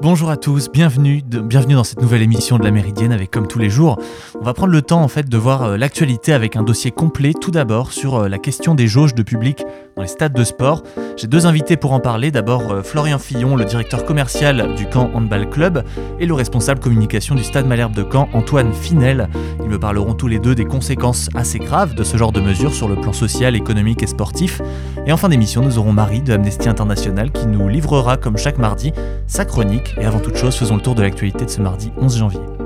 Bonjour à tous, bienvenue, bienvenue dans cette nouvelle émission de la Méridienne avec comme tous les jours, on va prendre le temps en fait de voir euh, l'actualité avec un dossier complet tout d'abord sur euh, la question des jauges de public dans les stades de sport. J'ai deux invités pour en parler, d'abord euh, Florian Fillon, le directeur commercial du Camp Handball Club et le responsable communication du Stade Malherbe de Caen, Antoine Finel. Ils me parleront tous les deux des conséquences assez graves de ce genre de mesures sur le plan social, économique et sportif. Et en fin d'émission, nous aurons Marie de Amnesty International qui nous livrera comme chaque mardi sa Et avant toute chose, faisons le tour de l'actualité de ce mardi 11 janvier.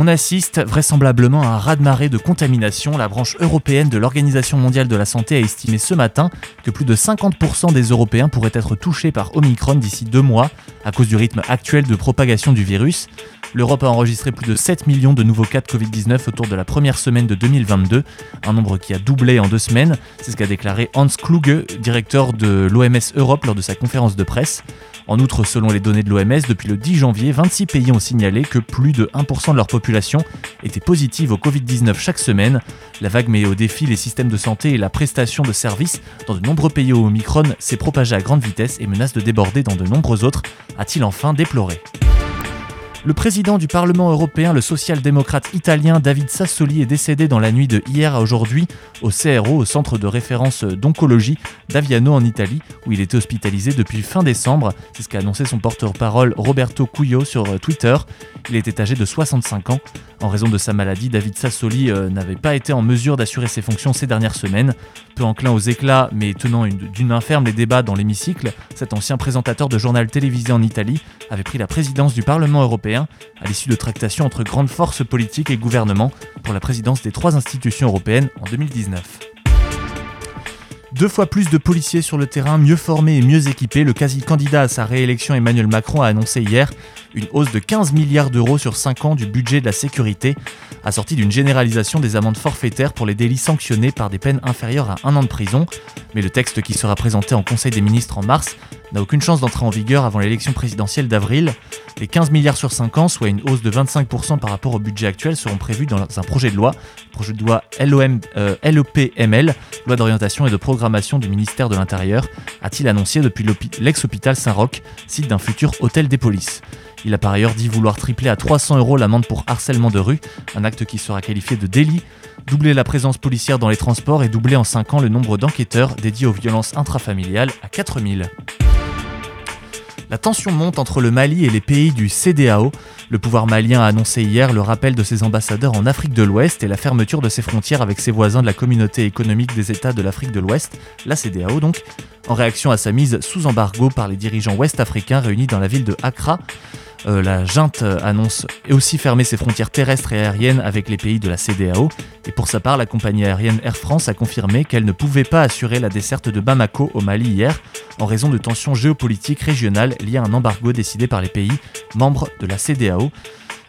On assiste vraisemblablement à un raz-de-marée de contamination. La branche européenne de l'Organisation mondiale de la santé a estimé ce matin que plus de 50% des Européens pourraient être touchés par Omicron d'ici deux mois à cause du rythme actuel de propagation du virus. L'Europe a enregistré plus de 7 millions de nouveaux cas de Covid-19 autour de la première semaine de 2022, un nombre qui a doublé en deux semaines. C'est ce qu'a déclaré Hans Kluge, directeur de l'OMS Europe lors de sa conférence de presse. En outre, selon les données de l'OMS, depuis le 10 janvier, 26 pays ont signalé que plus de 1% de leur population était positive au Covid-19 chaque semaine. La vague met au défi les systèmes de santé et la prestation de services dans de nombreux pays où Omicron s'est propagé à grande vitesse et menace de déborder dans de nombreux autres, a-t-il enfin déploré. Le président du Parlement européen, le social-démocrate italien David Sassoli, est décédé dans la nuit de hier à aujourd'hui au CRO, au centre de référence d'oncologie d'Aviano en Italie, où il était hospitalisé depuis fin décembre. C'est ce qu'a annoncé son porte-parole Roberto Cuyo sur Twitter. Il était âgé de 65 ans. En raison de sa maladie, David Sassoli euh, n'avait pas été en mesure d'assurer ses fonctions ces dernières semaines. Peu enclin aux éclats, mais tenant d'une main ferme les débats dans l'hémicycle, cet ancien présentateur de journal télévisé en Italie avait pris la présidence du Parlement européen à l'issue de tractations entre grandes forces politiques et gouvernements pour la présidence des trois institutions européennes en 2019. Deux fois plus de policiers sur le terrain, mieux formés et mieux équipés, le quasi-candidat à sa réélection Emmanuel Macron a annoncé hier une hausse de 15 milliards d'euros sur 5 ans du budget de la sécurité, assortie d'une généralisation des amendes forfaitaires pour les délits sanctionnés par des peines inférieures à un an de prison. Mais le texte qui sera présenté en Conseil des ministres en mars n'a aucune chance d'entrer en vigueur avant l'élection présidentielle d'avril. Les 15 milliards sur 5 ans, soit une hausse de 25% par rapport au budget actuel, seront prévus dans un projet de loi, projet de loi LOM, euh, loi d'orientation et de programmation du ministère de l'Intérieur, a-t-il annoncé depuis l'ex-hôpital Saint-Roch, site d'un futur hôtel des polices. Il a par ailleurs dit vouloir tripler à 300 euros l'amende pour harcèlement de rue, un acte qui sera qualifié de délit, doubler la présence policière dans les transports et doubler en 5 ans le nombre d'enquêteurs dédiés aux violences intrafamiliales à 4000. La tension monte entre le Mali et les pays du CDAO. Le pouvoir malien a annoncé hier le rappel de ses ambassadeurs en Afrique de l'Ouest et la fermeture de ses frontières avec ses voisins de la communauté économique des États de l'Afrique de l'Ouest, la CDAO donc, en réaction à sa mise sous embargo par les dirigeants ouest-africains réunis dans la ville de Accra. Euh, la junte annonce aussi fermer ses frontières terrestres et aériennes avec les pays de la CDAO. Et pour sa part, la compagnie aérienne Air France a confirmé qu'elle ne pouvait pas assurer la desserte de Bamako au Mali hier en raison de tensions géopolitiques régionales liées à un embargo décidé par les pays membres de la CDAO.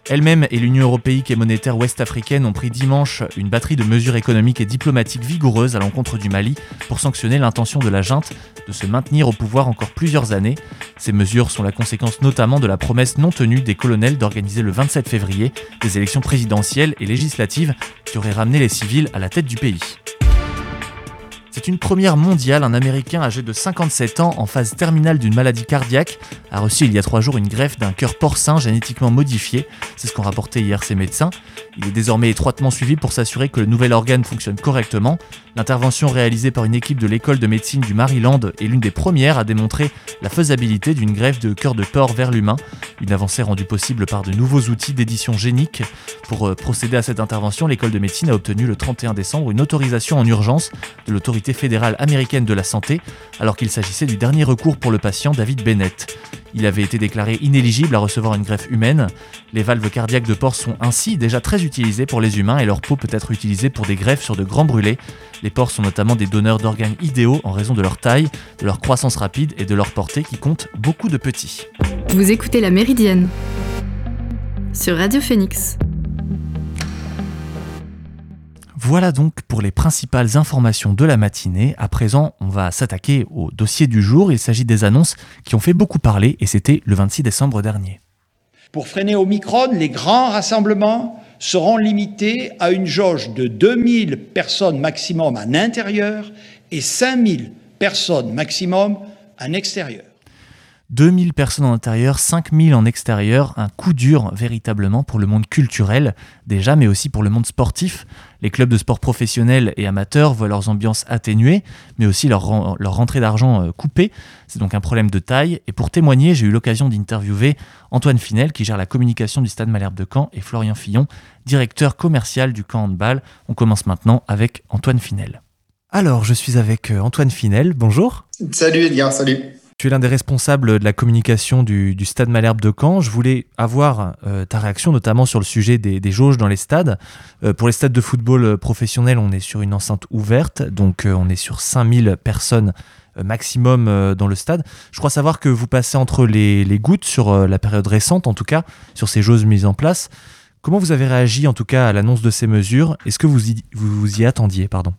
Elle-même et l'Union européenne et monétaire ouest-africaine ont pris dimanche une batterie de mesures économiques et diplomatiques vigoureuses à l'encontre du Mali pour sanctionner l'intention de la junte de se maintenir au pouvoir encore plusieurs années. Ces mesures sont la conséquence notamment de la promesse non tenue des colonels d'organiser le 27 février des élections présidentielles et législatives qui auraient ramené les civils à la tête du pays. C'est une première mondiale, un Américain âgé de 57 ans en phase terminale d'une maladie cardiaque a reçu il y a trois jours une greffe d'un cœur porcin génétiquement modifié, c'est ce qu'ont rapporté hier ses médecins. Il est désormais étroitement suivi pour s'assurer que le nouvel organe fonctionne correctement. L'intervention réalisée par une équipe de l'école de médecine du Maryland est l'une des premières à démontrer la faisabilité d'une greffe de cœur de porc vers l'humain, une avancée rendue possible par de nouveaux outils d'édition génique. Pour euh, procéder à cette intervention, l'école de médecine a obtenu le 31 décembre une autorisation en urgence de l'autorité fédérale américaine de la santé, alors qu'il s'agissait du dernier recours pour le patient David Bennett. Il avait été déclaré inéligible à recevoir une greffe humaine. Les valves cardiaques de porc sont ainsi déjà très utilisées pour les humains et leur peau peut être utilisée pour des greffes sur de grands brûlés. Les porcs sont notamment des donneurs d'organes idéaux en raison de leur taille, de leur croissance rapide et de leur portée qui compte beaucoup de petits. Vous écoutez La Méridienne sur Radio Phoenix. Voilà donc pour les principales informations de la matinée. À présent, on va s'attaquer au dossier du jour. Il s'agit des annonces qui ont fait beaucoup parler et c'était le 26 décembre dernier. Pour freiner Omicron, les grands rassemblements seront limitées à une jauge de 2000 personnes maximum en intérieur et 5000 personnes maximum en extérieur. 2000 personnes en intérieur, 5000 en extérieur, un coup dur véritablement pour le monde culturel déjà, mais aussi pour le monde sportif. Les clubs de sport professionnels et amateurs voient leurs ambiances atténuées, mais aussi leur, leur rentrée d'argent euh, coupée. C'est donc un problème de taille. Et pour témoigner, j'ai eu l'occasion d'interviewer Antoine Finel, qui gère la communication du Stade Malherbe de Caen, et Florian Fillon, directeur commercial du camp handball. On commence maintenant avec Antoine Finel. Alors, je suis avec euh, Antoine Finel. Bonjour. Salut Edgar, salut. Tu es l'un des responsables de la communication du, Stade Malherbe de Caen. Je voulais avoir euh, ta réaction notamment sur le sujet des, jauges dans les stades. Euh, pour les stades de football euh, professionnels, on est sur une enceinte ouverte, donc on est sur 5000 personnes maximum dans le stade. Je crois savoir que vous passez entre les, gouttes sur la période récente, en tout cas, sur ces jauges mises en place. Comment vous avez réagi en tout cas à l'annonce de ces mesures? Est-ce que vous vous, vous y attendiez pardon?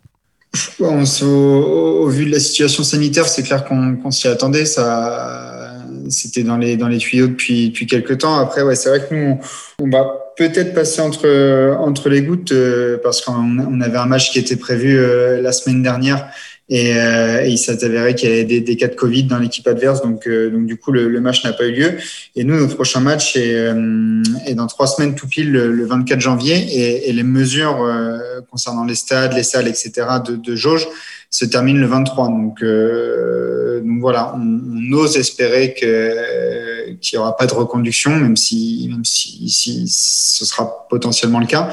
Au, vu de la situation sanitaire, c'est clair qu'on s'y attendait. Ça, c'était dans les dans les tuyaux depuis depuis quelques temps. Après, ouais, c'est vrai que nous, on, va peut-être passer entre entre les gouttes euh, parce qu'on on avait un match qui était prévu euh, la semaine dernière et, euh, il s'est avéré qu'il y avait des, cas de Covid dans l'équipe adverse, donc, euh, donc du coup le, le match n'a pas eu lieu. Et nous, notre prochain match est, euh, est dans trois semaines tout pile le, 24 janvier, et, et les mesures euh, concernant les stades, les salles, etc. de, de jauge se terminent le 23. Donc, donc voilà, on, on, ose espérer que qu'il n'y aura pas de reconduction, même si même si, si ce sera potentiellement le cas.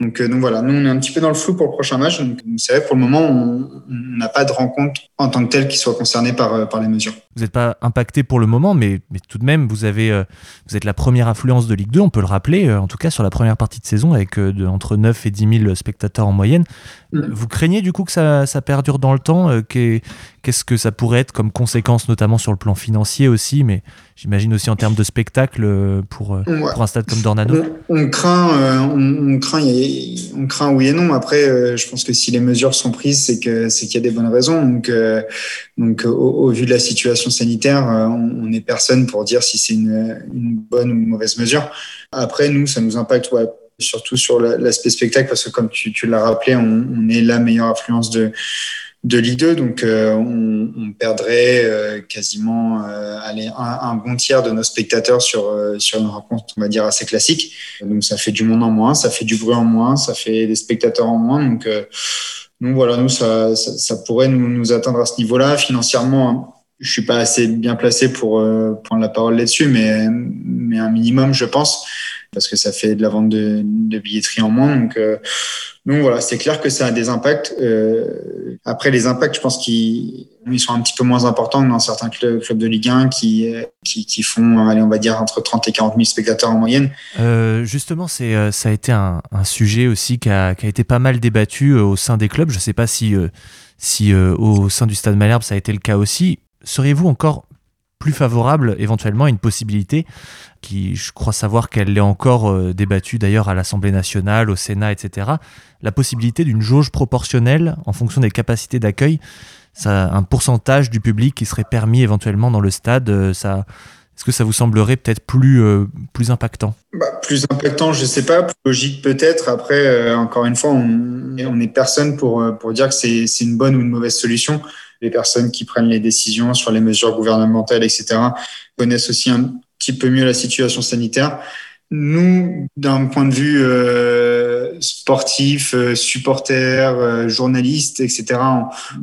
Donc, euh, donc voilà, nous on est un petit peu dans le flou pour le prochain match. Donc c'est vrai pour le moment on n'a pas de rencontre en tant que telle qui soit concernée par, euh, par les mesures. Vous n'êtes pas impacté pour le moment, mais, mais tout de même vous avez euh, vous êtes la première influence de Ligue 2, on peut le rappeler, en tout cas sur la première partie de saison avec de, entre 9 et 10 000 spectateurs en moyenne. Mm. Vous craignez du coup que ça, ça perdure dans le temps Qu'est-ce que ça pourrait être comme conséquence, notamment sur le plan financier aussi, mais j'imagine aussi en termes de spectacle pour, pour un stade comme Dornano on, craint, on, on, craint, on craint oui et non. Après, euh, je pense que si les mesures sont prises, c'est qu'il y a des bonnes raisons. Donc, euh, donc au, vu de la situation sanitaire, euh, on n'est personne pour dire si c'est une, bonne ou une mauvaise mesure. Après, nous, ça nous impacte surtout sur l'aspect spectacle parce que comme tu, l'as rappelé, on, est la meilleure influence de de Ligue 2. Donc, euh, on, perdrait euh, quasiment un, bon tiers de nos spectateurs sur, sur une rencontre, on va dire, assez classique. Donc, ça fait du monde en moins, ça fait du bruit en moins, ça fait des spectateurs en moins. Donc, donc voilà, nous, ça, ça, pourrait nous, nous, atteindre à ce niveau-là. Financièrement, je suis pas assez bien placé pour prendre la parole là-dessus, mais, mais un minimum, je pense, parce que ça fait de la vente de, de billetterie en moins. Donc, donc voilà, c'est clair que ça a des impacts. Euh, après, les impacts, je pense qu'ils sont un petit peu moins importants que dans certains clubs, clubs de Ligue 1 qui, qui, qui, font, allez, on va dire, entre 30 et 40 000 spectateurs en moyenne. Euh, justement, c'est, euh, ça a été un, un sujet aussi qui a, qui a, été pas mal débattu euh, au sein des clubs. Je ne sais pas si, euh, si au sein du Stade Malherbe, ça a été le cas aussi. Seriez-vous encore plus favorable éventuellement à une possibilité qui, je crois savoir qu'elle est encore euh, débattue d'ailleurs à l'Assemblée nationale, au Sénat, etc. La possibilité d'une jauge proportionnelle en fonction des capacités d'accueil, ça, un pourcentage du public qui serait permis éventuellement dans le stade, euh, ça, est-ce que ça vous semblerait peut-être plus, euh, plus impactant? Bah, Plus impactant, je ne sais pas. Plus logique peut-être. Après, encore une fois, on n'est personne pour, pour dire que c'est une bonne ou une mauvaise solution les personnes qui prennent les décisions sur les mesures gouvernementales, etc., connaissent aussi un petit peu mieux la situation sanitaire. Nous, d'un point de vue euh, sportif, euh, supporter, euh, journaliste, etc.,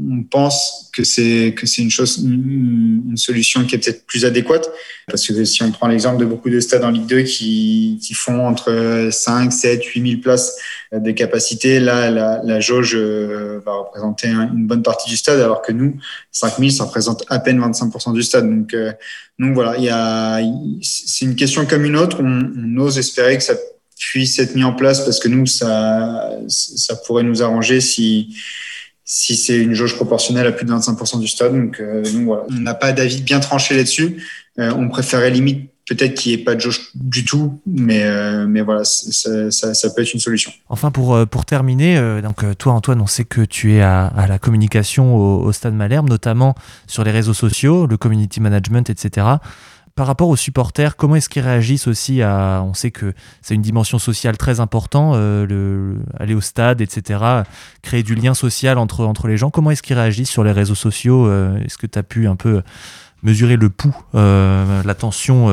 on, pense que c'est que c'est une chose, une, une, solution qui est peut-être plus adéquate, parce que si on prend l'exemple de beaucoup de stades en Ligue 2 qui, qui font entre 5, 7, 8 000 places de capacité, là, la, la jauge euh, va représenter une bonne partie du stade, alors que nous, 5 000, ça représente à peine 25% du stade. Donc, euh, donc voilà, c'est une question comme une autre. On, on, ose espérer que ça puisse être mis en place parce que nous, ça, ça pourrait nous arranger si, si c'est une jauge proportionnelle à plus de 25% du stade. Donc, euh, donc voilà, on n'a pas d'avis bien tranché là-dessus. Euh, on préférait limite peut-être qu'il n'y ait pas de jauge du tout, mais, euh, mais voilà, ça, peut être une solution. Enfin, pour, pour terminer, donc toi Antoine, on sait que tu es à, la communication au, Stade Malherbe, notamment sur les réseaux sociaux, le community management, etc par rapport aux supporters, comment est-ce qu'ils réagissent aussi à. On sait que c'est une dimension sociale très importante, le, aller au stade, etc., créer du lien social entre, entre les gens. Comment est-ce qu'ils réagissent sur les réseaux sociaux Est-ce que tu as pu un peu mesurer le pouls, la tension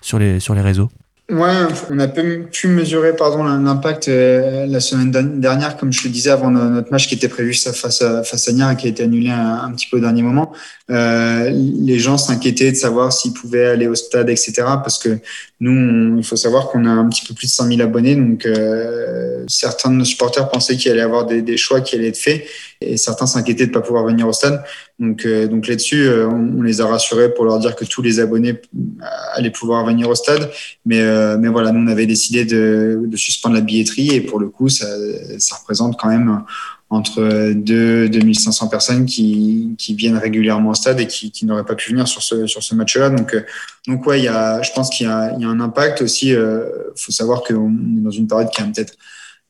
sur, les, sur les réseaux Ouais, on a pu mesurer pardon l'impact euh, la semaine dernière, comme je le disais avant notre match qui était prévu face à face à Nier et qui a été annulé un, petit peu au dernier moment. Euh, les gens s'inquiétaient de savoir s'ils pouvaient aller au stade, etc. Parce que nous, il faut savoir qu'on a un petit peu plus de 100 000 abonnés, donc euh, certains de nos supporters pensaient qu'il allait y avoir des, des, choix qui allaient être faits, et certains s'inquiétaient de pas pouvoir venir au stade. Donc, euh, donc là-dessus, euh, on, les a rassurés pour leur dire que tous les abonnés allaient pouvoir venir au stade. Mais, mais voilà, nous, on avait décidé de, de, suspendre la billetterie, et pour le coup, ça, ça représente quand même entre 2 2500 personnes qui, qui viennent régulièrement au stade et qui, qui n'auraient pas pu venir sur ce, sur ce match-là. Donc, euh, donc ouais, il y a, je pense qu'il y a, il y a un impact aussi. Euh, faut savoir qu'on est dans une période qui est peut-être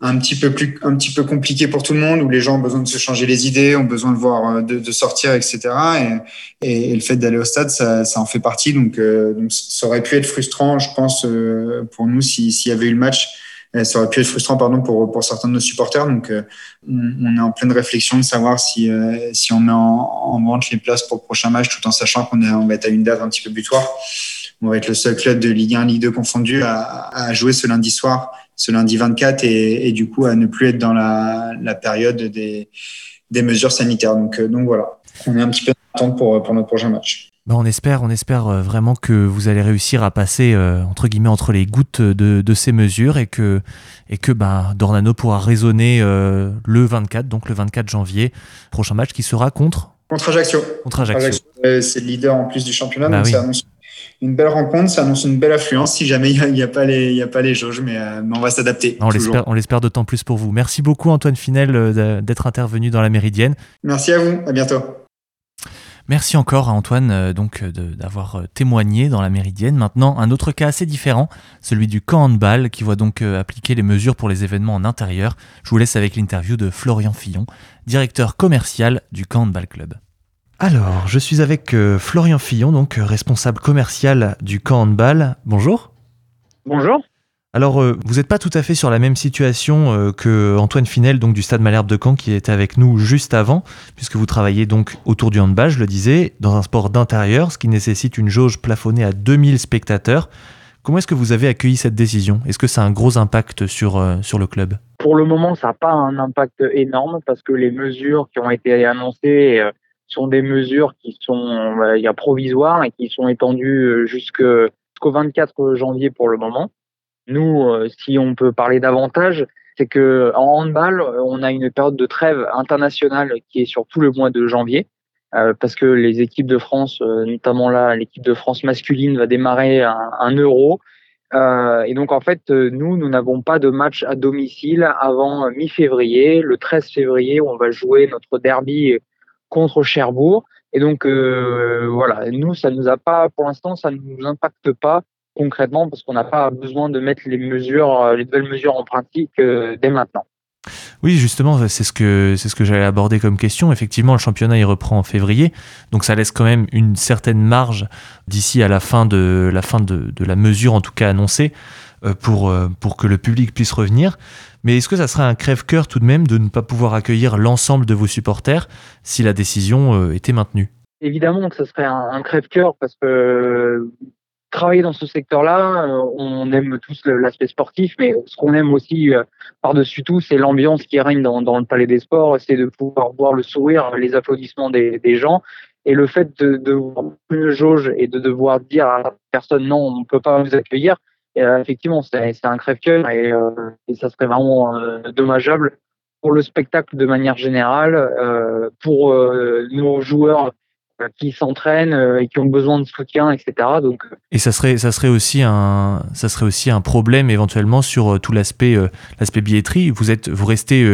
un petit peu plus un petit peu compliqué pour tout le monde où les gens ont besoin de se changer les idées ont besoin de voir euh, de, de sortir etc et, et, le fait d'aller au stade ça, ça en fait partie donc, donc ça aurait pu être frustrant je pense pour nous s'il y avait eu le match euh, ça aurait pu être frustrant pardon pour pour certains de nos supporters. Donc euh, on, est en pleine réflexion de savoir si euh, si on met en, en, vente les places pour le prochain match, tout en sachant qu'on on va être à une date un petit peu butoir. On va être le seul club de Ligue 1, Ligue 2 confondu à, à jouer ce lundi soir, ce lundi 24, et, et, du coup à ne plus être dans la, la période des, des mesures sanitaires. Donc, donc voilà, on est un petit peu en attente pour, pour notre prochain match. Bah, on espère, on espère euh, vraiment que vous allez réussir à passer euh, entre guillemets entre les gouttes de, ces mesures et que et que bah, Dornano pourra raisonner euh, le 24, donc le 24 janvier, prochain match qui sera contre contre Ajaccio. Contre Ajaccio. C'est le leader en plus du championnat, bah donc ça annonce une belle rencontre, ça annonce une belle affluence. Si jamais il n'y a, pas les il a pas les jauges, mais, on va s'adapter. On l'espère, on l'espère d'autant plus pour vous. Merci beaucoup Antoine Finel d'être intervenu dans la Méridienne. Merci à vous. À bientôt. Merci encore à Antoine euh, donc euh, d'avoir euh, témoigné dans la Méridienne. Maintenant, un autre cas assez différent, celui du camp handball qui voit donc appliquer les mesures pour les événements en intérieur. Je vous laisse avec l'interview de Florian Fillon, directeur commercial du camp handball club. Alors, je suis avec Florian Fillon, donc responsable commercial du camp handball. Bonjour. Bonjour. Alors, euh, vous n'êtes pas tout à fait sur la même situation euh, que Antoine Finel, donc du Stade Malherbe de Caen, qui était avec nous juste avant, puisque vous travaillez donc autour du handball, je le disais, dans un sport d'intérieur, ce qui nécessite une jauge plafonnée à 2000 spectateurs. Comment est-ce que vous avez accueilli cette décision? Est-ce que ça a un gros impact sur, euh, sur le club? Pour le moment, ça n'a pas un impact énorme parce que les mesures qui ont été annoncées sont des mesures qui sont provisoires et qui sont étendues jusqu'au 24 janvier pour le moment. Nous, euh, si on peut parler davantage, c'est que en handball, on a une période de trêve internationale qui est sur tout le mois de janvier. Euh, parce que les équipes de France, euh, notamment là, l'équipe de France masculine va démarrer un, euro. Euh, et donc en fait, nous, nous n'avons pas de match à domicile avant mi-février, le 13 février, on va jouer notre derby contre Cherbourg. Et donc voilà, nous, ça nous a pas, pour l'instant, ça ne nous impacte pas concrètement parce qu'on n'a pas besoin de mettre les mesures, euh, les nouvelles mesures en pratique euh, dès maintenant. Oui, justement, c'est ce que c'est ce que j'allais aborder comme question. Effectivement, le championnat il reprend en février, donc ça laisse quand même une certaine marge d'ici à la fin de la fin de, de, la mesure, en tout cas annoncée, euh, pour pour que le public puisse revenir. Mais est-ce que ça serait un crève-cœur tout de même de ne pas pouvoir accueillir l'ensemble de vos supporters si la décision était maintenue? Évidemment que ce serait un, un crève-cœur parce que travailler dans ce secteur-là, euh, on aime tous l'aspect sportif, mais ce qu'on aime aussi euh, par-dessus tout, c'est l'ambiance qui règne dans, le Palais des Sports, c'est de pouvoir voir le sourire, les applaudissements des, gens, et le fait de, de voir une jauge et de devoir dire à la personne non, on ne peut pas vous accueillir, euh, effectivement, c'est un crève-cœur et, ça serait vraiment dommageable pour le spectacle de manière générale, pour nos joueurs qui s'entraînent euh, et qui ont besoin de soutien, etc. Donc, euh, et ça serait, ça serait aussi un, ça serait aussi un problème éventuellement sur euh, tout l'aspect, l'aspect billetterie. Vous êtes, vous restez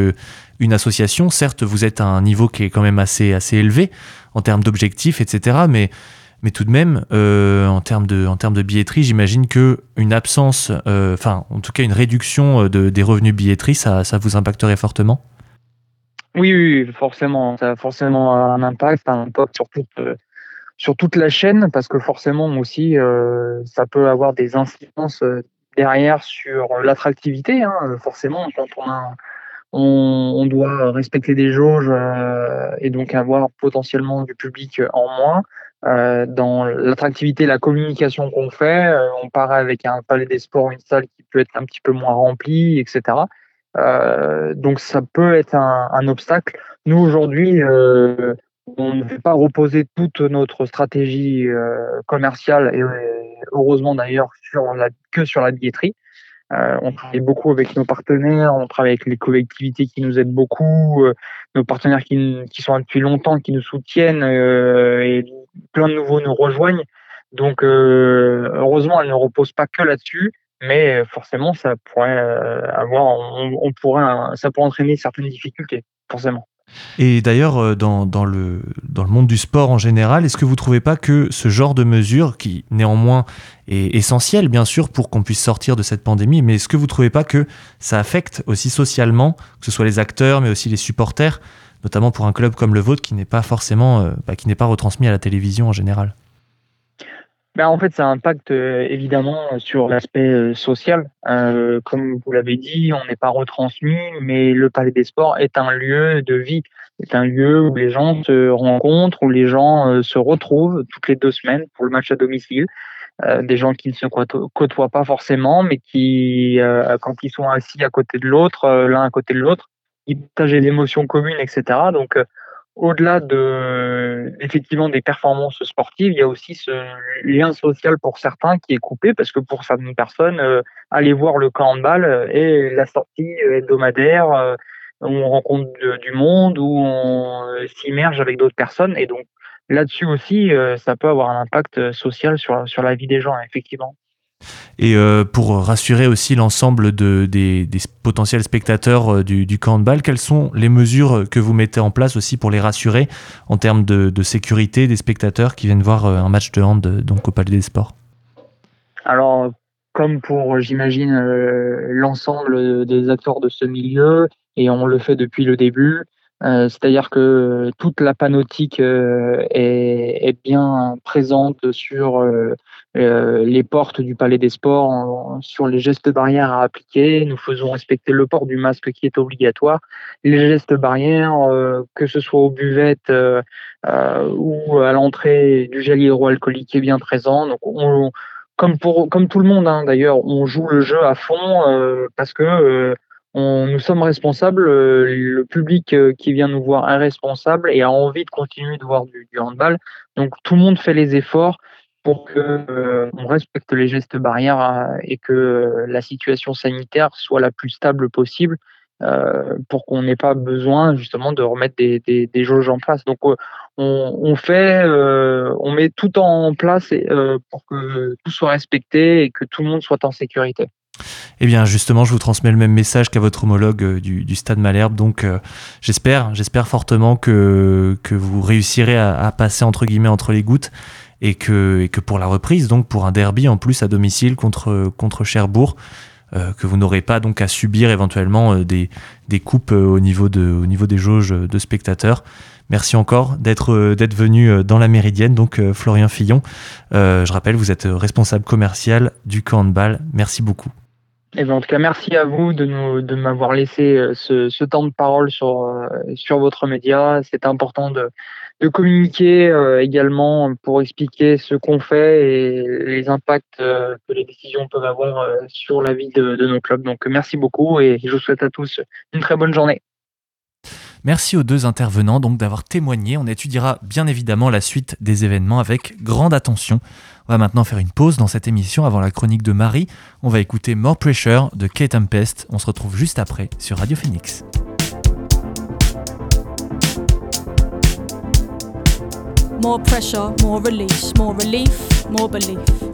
une association, certes, vous êtes à un niveau qui est quand même assez, assez élevé en termes d'objectifs, etc. Mais, mais tout de même, en termes de, en termes de billetterie, j'imagine que une absence, enfin, en tout cas, une réduction de, des revenus billetterie, ça, ça vous impacterait fortement? Oui, oui, forcément, ça a forcément un impact, un impact sur toute, sur toute la chaîne parce que forcément aussi ça peut avoir des incidences derrière sur l'attractivité. Hein, forcément, quand on a on, doit respecter des jauges euh, et donc avoir potentiellement du public en moins. Euh, dans l'attractivité, la communication qu'on fait, euh, on part avec un palais des sports, une salle qui peut être un petit peu moins remplie, etc. donc ça peut être un, obstacle. Nous aujourd'hui, on ne veut pas reposer toute notre stratégie commerciale et heureusement d'ailleurs que sur la billetterie. Euh, on travaille beaucoup avec nos partenaires, on travaille avec les collectivités qui nous aident beaucoup, euh, nos partenaires qui, sont là depuis longtemps, qui nous soutiennent euh, et plein de nouveaux nous rejoignent. Donc heureusement, elle ne repose pas que là-dessus, mais forcément, ça pourrait avoir, on pourrait, ça pourrait entraîner certaines difficultés, forcément. Et d'ailleurs, euh, dans, le, dans le monde du sport en général, est-ce que vous ne trouvez pas que ce genre de mesure, qui néanmoins est essentiel bien sûr pour qu'on puisse sortir de cette pandémie, mais est-ce que vous ne trouvez pas que ça affecte aussi socialement, que ce soit les acteurs, mais aussi les supporters, notamment pour un club comme le vôtre qui n'est pas forcément, euh, bah, qui n'est pas retransmis à la télévision en général? Ben, en fait, ça impacte euh, évidemment sur l'aspect euh, social. Euh, comme vous l'avez dit, on n'est pas retransmis, mais le Palais des Sports est un lieu de vie, est un lieu où les gens se rencontrent, où les gens se retrouvent toutes les deux semaines pour le match à domicile. des gens qui ne se côtoient pas forcément, mais qui, quand ils sont assis à côté de l'autre, l'un à côté de l'autre, ils partagent l'émotion commune, etc. Donc, au-delà de effectivement des performances sportives, il y a aussi ce lien social pour certains qui est coupé parce que pour certaines personnes, euh, aller voir le camp handball euh, est la sortie hebdomadaire euh, où on rencontre du monde, où on s'immerge avec d'autres personnes et donc là-dessus aussi, ça peut avoir un impact social sur sur la vie des gens effectivement. Et euh, pour rassurer aussi l'ensemble de, des, potentiels spectateurs euh, du, du, camp de balle, quelles sont les mesures que vous mettez en place aussi pour les rassurer en termes de, sécurité des spectateurs qui viennent voir euh, un match de hand donc au Palais des Sports? Alors, comme pour, j'imagine, l'ensemble des acteurs de ce milieu, et on le fait depuis le début, euh, c'est-à-dire que toute la panotique euh, est, bien présente sur euh, les portes du Palais des Sports, sur les gestes barrières à appliquer. Nous faisons respecter le port du masque qui est obligatoire, les gestes barrières, que ce soit aux buvettes ou à l'entrée du gel hydroalcoolique qui est bien présent. Donc comme pour comme tout le monde hein, d'ailleurs, on joue le jeu à fond parce que nous sommes responsables, euh, le public euh, qui vient nous voir est responsable et a envie de continuer de voir du, handball. Donc tout le monde fait les efforts pour que euh, on respecte les gestes barrières et que la situation sanitaire soit la plus stable possible pour qu'on n'ait pas besoin justement de remettre des, des, jauges en place. Donc on, fait, on met tout en place pour que tout soit respecté et que tout le monde soit en sécurité. Eh bien, justement, je vous transmets le même message qu'à votre homologue euh, du, Stade Malherbe. Donc, euh, j'espère, j'espère fortement que, vous réussirez à, passer entre guillemets entre les gouttes et que, pour la reprise, donc pour un derby en plus à domicile contre, Cherbourg, euh, que vous n'aurez pas donc à subir éventuellement des, coupes au niveau, de, au niveau des jauges de spectateurs. Merci encore d'être venu dans la Méridienne, donc Florian Fillon. je rappelle, vous êtes responsable commercial du camp handball. Merci beaucoup. Eh ben, en tout cas, merci à vous de, nous, de m'avoir laissé euh, ce, ce, temps de parole sur, euh, sur votre média. C'est important de, de communiquer euh, également pour expliquer ce qu'on fait et les impacts que les décisions peuvent avoir sur la vie de, de nos clubs. Donc, merci beaucoup et je vous souhaite à tous une très bonne journée. Merci aux deux intervenants donc d'avoir témoigné. On étudiera bien évidemment la suite des événements avec grande attention. On va maintenant faire une pause dans cette émission avant la chronique de Marie. On va écouter More Pressure de Kate Tempest. On se retrouve juste après sur Radio Phoenix. More pressure, more release, more relief, more belief.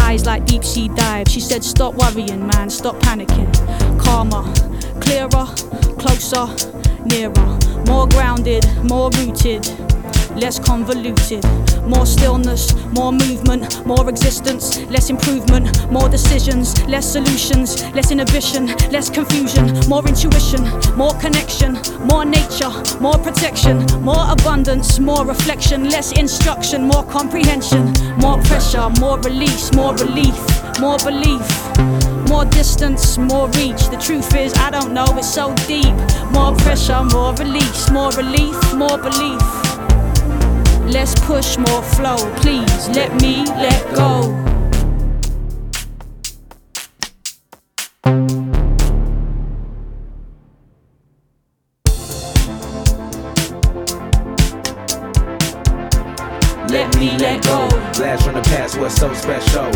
Eyes like deep sea dives. She said, Stop worrying, man, stop panicking. Calmer, clearer, closer, nearer. More grounded, more rooted, less convoluted. More stillness, more movement, more existence, less improvement, more decisions, less solutions, less inhibition, less confusion, more intuition, more connection, more nature, more protection, more abundance, more reflection, less instruction, more comprehension, more pressure, more release, more relief, more belief. More distance, more reach. The truth is, I don't know, it's so deep. More pressure, more release, more relief, more belief. Let's push more flow, please. Let me let go. Let me let go. Blast from the past was so special.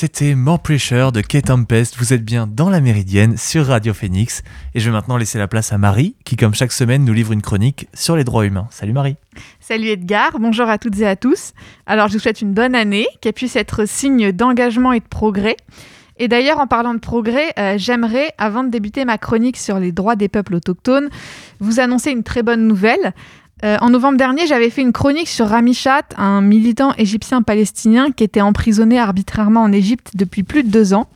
C'était More Pressure de Kate Tempest. Vous êtes bien dans la Méridienne sur Radio Phoenix. Et je vais maintenant laisser la place à Marie, qui, comme chaque semaine, nous livre une chronique sur les droits humains. Salut Marie. Salut Edgar, bonjour à toutes et à tous. Alors je vous souhaite une bonne année, qu'elle puisse être signe d'engagement et de progrès. Et d'ailleurs, en parlant de progrès, euh, j'aimerais, avant de débuter ma chronique sur les droits des peuples autochtones, vous annoncer une très bonne nouvelle. Euh, en novembre dernier, j'avais fait une chronique sur Rami Chat, un militant égyptien-palestinien qui était emprisonné arbitrairement en Égypte depuis plus de deux ans.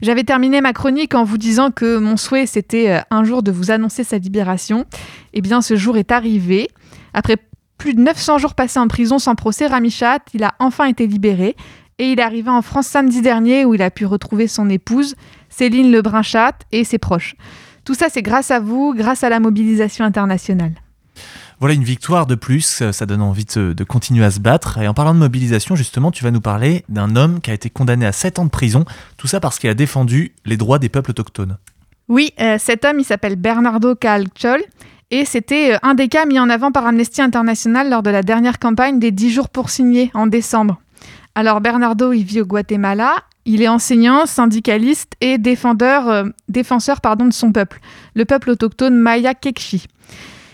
J'avais terminé ma chronique en vous disant que mon souhait, c'était euh, un jour de vous annoncer sa libération. Eh bien, ce jour est arrivé. Après plus de 900 jours passés en prison sans procès, Rami Chat, il a enfin été libéré. Et il est arrivé en France samedi dernier où il a pu retrouver son épouse, Céline Lebrun-Chat, et ses proches. Tout ça, c'est grâce à vous, grâce à la mobilisation internationale. Voilà une victoire de plus, euh, ça donne envie de, continuer à se battre. Et en parlant de mobilisation, justement, tu vas nous parler d'un homme qui a été condamné à 7 ans de prison, tout ça parce qu'il a défendu les droits des peuples autochtones. Oui, euh, cet homme, il s'appelle Bernardo Calchol. Et c'était euh, un des cas mis en avant par Amnesty International lors de la dernière campagne des 10 jours pour signer en décembre. Alors Bernardo, il vit au Guatemala. Il est enseignant, syndicaliste et défenseur de son peuple, le peuple autochtone Maya Kekchi.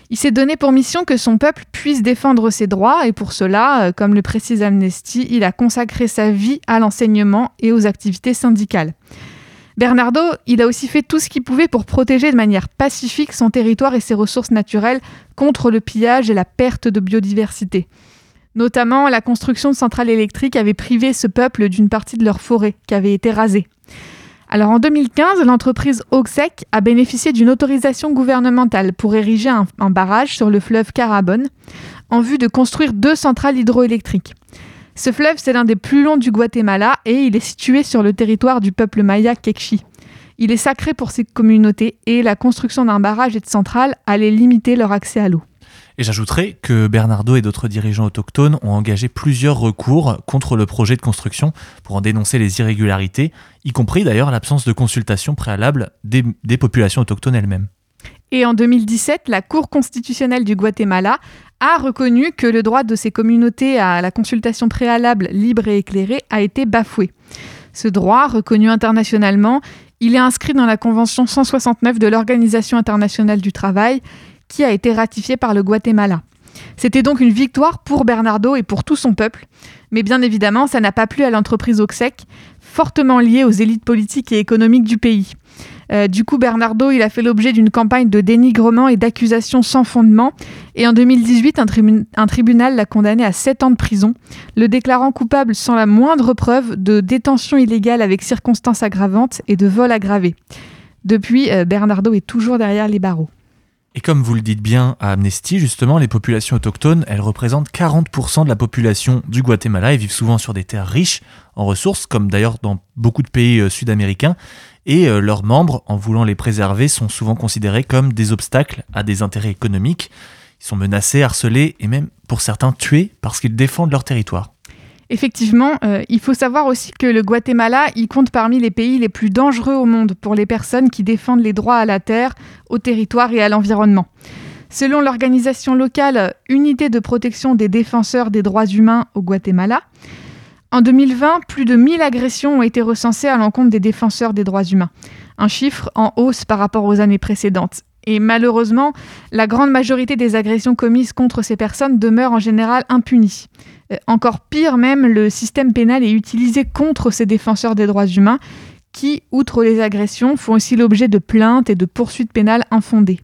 Il s'est donné pour mission que son peuple puisse défendre ses droits et pour cela, euh, comme le précise Amnesty, il a consacré sa vie à l'enseignement et aux activités syndicales. Bernardo, il a aussi fait tout ce qu'il pouvait pour protéger de manière pacifique son territoire et ses ressources naturelles contre le pillage et la perte de biodiversité. Notamment, la construction de centrales électriques avait privé ce peuple d'une partie de leur forêt qui avait été rasée. Alors en 2015, l'entreprise Oxec a bénéficié d'une autorisation gouvernementale pour ériger un, barrage sur le fleuve Carabonne en vue de construire deux centrales hydroélectriques. Ce fleuve, c'est l'un des plus longs du Guatemala et il est situé sur le territoire du peuple maya Quechí. Il est sacré pour ces communautés et la construction d'un barrage et de centrales allait limiter leur accès à l'eau. Et j'ajouterai que Bernardo et d'autres dirigeants autochtones ont engagé plusieurs recours contre le projet de construction pour en dénoncer les irrégularités, y compris d'ailleurs l'absence de consultation préalable des, populations autochtones elles-mêmes. Et en 2017, la Cour constitutionnelle du Guatemala a reconnu que le droit de ces communautés à la consultation préalable libre et éclairée a été bafoué. Ce droit, reconnu internationalement, il est inscrit dans la Convention 169 de l'Organisation internationale du travail, qui a été ratifiée par le Guatemala. C'était donc une victoire pour Bernardo et pour tout son peuple, mais bien évidemment, ça n'a pas plu à l'entreprise Oxec, fortement liée aux élites politiques et économiques du pays. Euh, du coup, Bernardo, il a fait l'objet d'une campagne de dénigrement et d'accusations sans fondement. Et en 2018, un, un tribunal l'a condamné à 7 ans de prison, le déclarant coupable sans la moindre preuve de détention illégale avec circonstances aggravantes et de vol aggravé. Depuis, euh, Bernardo est toujours derrière les barreaux. Et comme vous le dites bien à Amnesty, justement, les populations autochtones, elles représentent 40% de la population du Guatemala et vivent souvent sur des terres riches en ressources, comme d'ailleurs dans beaucoup de pays euh, sud-américains. Et euh, leurs membres, en voulant les préserver, sont souvent considérés comme des obstacles à des intérêts économiques. Ils sont menacés, harcelés et même pour certains tués parce qu'ils défendent leur territoire. Effectivement, euh, il faut savoir aussi que le Guatemala, il compte parmi les pays les plus dangereux au monde pour les personnes qui défendent les droits à la terre, au territoire et à l'environnement. Selon l'organisation locale Unité de protection des défenseurs des droits humains au Guatemala, en 2020, plus de 1000 agressions ont été recensées à l'encontre des défenseurs des droits humains, un chiffre en hausse par rapport aux années précédentes. Et malheureusement, la grande majorité des agressions commises contre ces personnes demeurent en général impunies. Euh, encore pire même, le système pénal est utilisé contre ces défenseurs des droits humains qui, outre les agressions, font aussi l'objet de plaintes et de poursuites pénales infondées.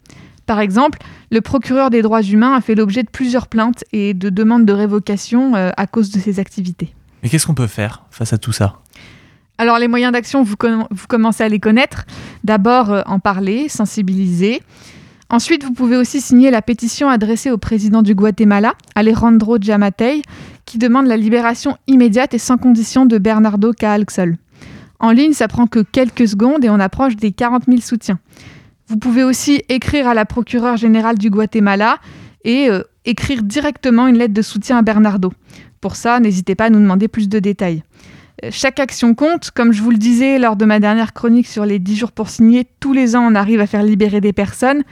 Par exemple, le procureur des droits humains a fait l'objet de plusieurs plaintes et de demandes de révocation euh, à cause de ses activités. Mais qu'est-ce qu'on peut faire face à tout ça? Alors les moyens d'action, vous, commencez à les connaître. D'abord euh, en parler, sensibiliser. Ensuite, vous pouvez aussi signer la pétition adressée au président du Guatemala, Alejandro Giamatei, qui demande la libération immédiate et sans condition de Bernardo Caalxol. En ligne, ça prend que quelques secondes et on approche des 40 000 soutiens. Vous pouvez aussi écrire à la procureure générale du Guatemala et euh, écrire directement une lettre de soutien à Bernardo. Pour ça, n'hésitez pas à nous demander plus de détails. Chaque action compte. Comme je vous le disais lors de ma dernière chronique sur les 10 jours pour signer, tous les ans on arrive à faire libérer des personnes.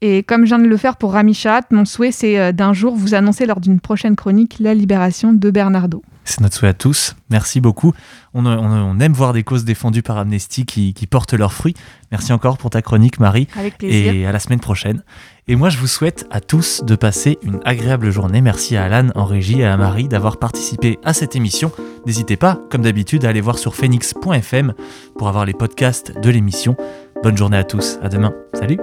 Et comme je viens de le faire pour Rami mon souhait c'est euh, d'un jour vous annoncer lors d'une prochaine chronique la libération de Bernardo. C'est notre souhait à tous. Merci beaucoup. On, aime voir des causes défendues par Amnesty qui, portent leurs fruits. Merci encore pour ta chronique, Marie. Avec plaisir. Et à la semaine prochaine. Et moi, je vous souhaite à tous de passer une agréable journée. Merci à Alan en régie et à Marie d'avoir participé à cette émission. N'hésitez pas, comme d'habitude, à aller voir sur phoenix.fm pour avoir les podcasts de l'émission. Bonne journée à tous. À demain. Salut.